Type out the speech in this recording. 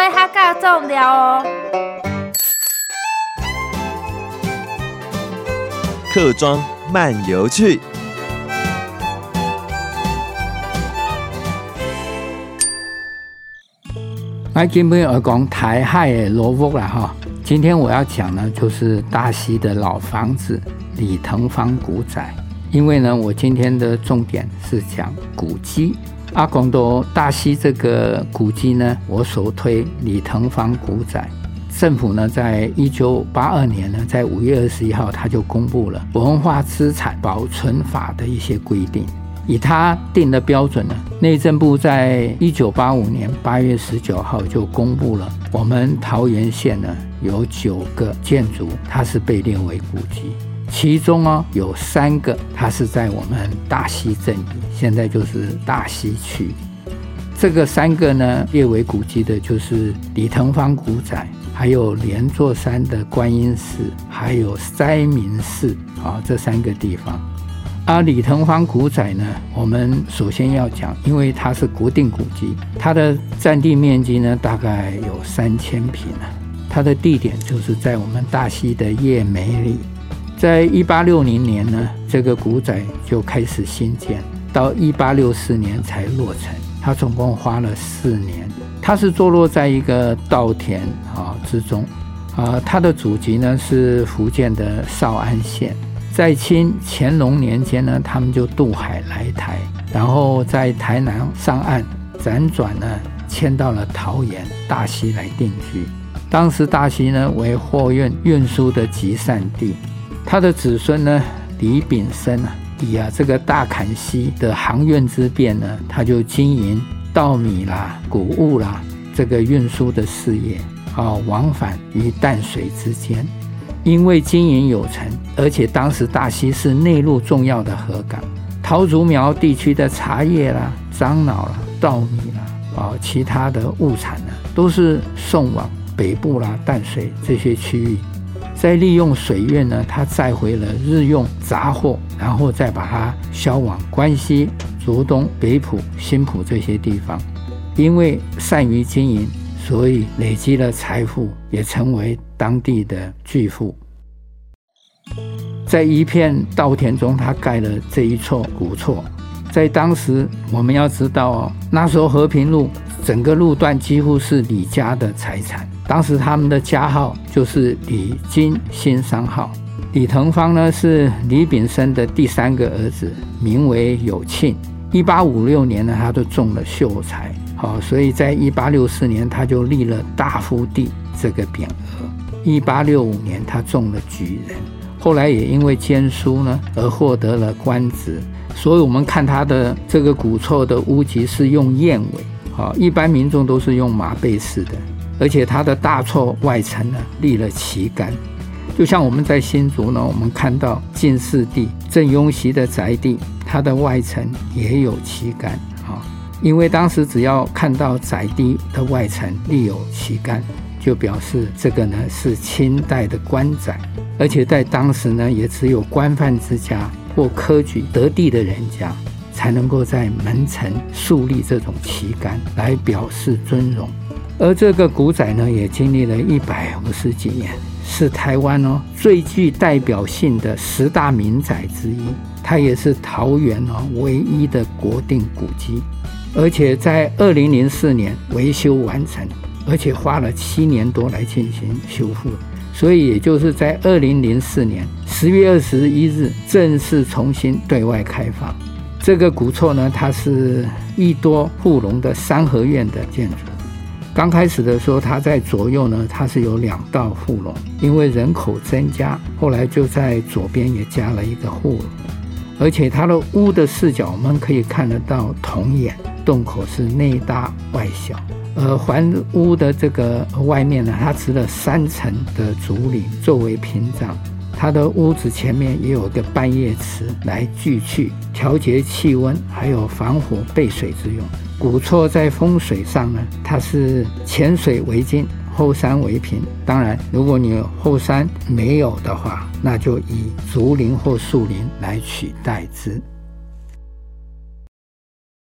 会较加重要哦。客庄漫游去。来，今天我讲台海的罗屋了哈。今天我要讲呢，就是大溪的老房子李腾芳古宅。因为呢，我今天的重点是讲古迹。阿公多大溪这个古迹呢，我首推李腾芳古宅。政府呢，在一九八二年呢，在五月二十一号，他就公布了文化资产保存法的一些规定。以他定的标准呢，内政部在一九八五年八月十九号就公布了，我们桃园县呢有九个建筑，它是被列为古迹，其中哦有三个它是在我们大溪镇，现在就是大溪区。这个三个呢列为古迹的，就是李腾芳古宅，还有莲座山的观音寺，还有斋明寺啊，这三个地方。啊，李腾芳古宅呢，我们首先要讲，因为它是国定古迹，它的占地面积呢大概有三千坪啊。它的地点就是在我们大溪的叶美里。在一八六零年呢，这个古宅就开始兴建，到一八六四年才落成。它总共花了四年。它是坐落在一个稻田啊之中啊，它的祖籍呢是福建的少安县。在清乾隆年间呢，他们就渡海来台，然后在台南上岸，辗转呢迁到了桃园大溪来定居。当时大溪呢为货运运输的集散地，他的子孙呢李炳生啊，以啊这个大坎溪的航运之便呢，他就经营稻米啦、谷物啦这个运输的事业啊，往返于淡水之间。因为经营有成，而且当时大溪是内陆重要的河港，桃竹苗地区的茶叶啦、樟脑啦、稻米啦，啊，其他的物产呢，都是送往北部啦、淡水这些区域，再利用水运呢，他载回了日用杂货，然后再把它销往关西、竹东、北埔、新埔这些地方。因为善于经营，所以累积了财富，也成为。当地的巨富，在一片稻田中，他盖了这一座古厝。在当时，我们要知道哦，那时候和平路整个路段几乎是李家的财产。当时他们的家号就是李金兴商号。李腾芳呢是李炳生的第三个儿子，名为有庆。一八五六年呢，他就中了秀才，好，所以在一八六四年他就立了大夫第这个匾额。一八六五年，他中了举人，后来也因为监书呢而获得了官职。所以，我们看他的这个古厝的屋脊是用燕尾，啊，一般民众都是用马背式的。而且，他的大厝外层呢立了旗杆，就像我们在新竹呢，我们看到进士第郑雍熙的宅地，它的外层也有旗杆，啊，因为当时只要看到宅地的外层立有旗杆。就表示这个呢是清代的官宅，而且在当时呢也只有官宦之家或科举得第的人家才能够在门城树立这种旗杆来表示尊荣。而这个古宅呢也经历了一百五十几年，是台湾哦最具代表性的十大名宅之一，它也是桃园哦唯一的国定古迹，而且在二零零四年维修完成。而且花了七年多来进行修复，所以也就是在二零零四年十月二十一日正式重新对外开放。这个古厝呢，它是一多护龙的三合院的建筑。刚开始的时候，它在左右呢，它是有两道护龙，因为人口增加，后来就在左边也加了一个护龙。而且它的屋的视角，我们可以看得到铜眼，洞口是内大外小。而，环屋的这个外面呢，它植了三层的竹林作为屏障。它的屋子前面也有个半叶池来聚气、调节气温，还有防火备水之用。古厝在风水上呢，它是前水为金，后山为平。当然，如果你后山没有的话，那就以竹林或树林来取代之。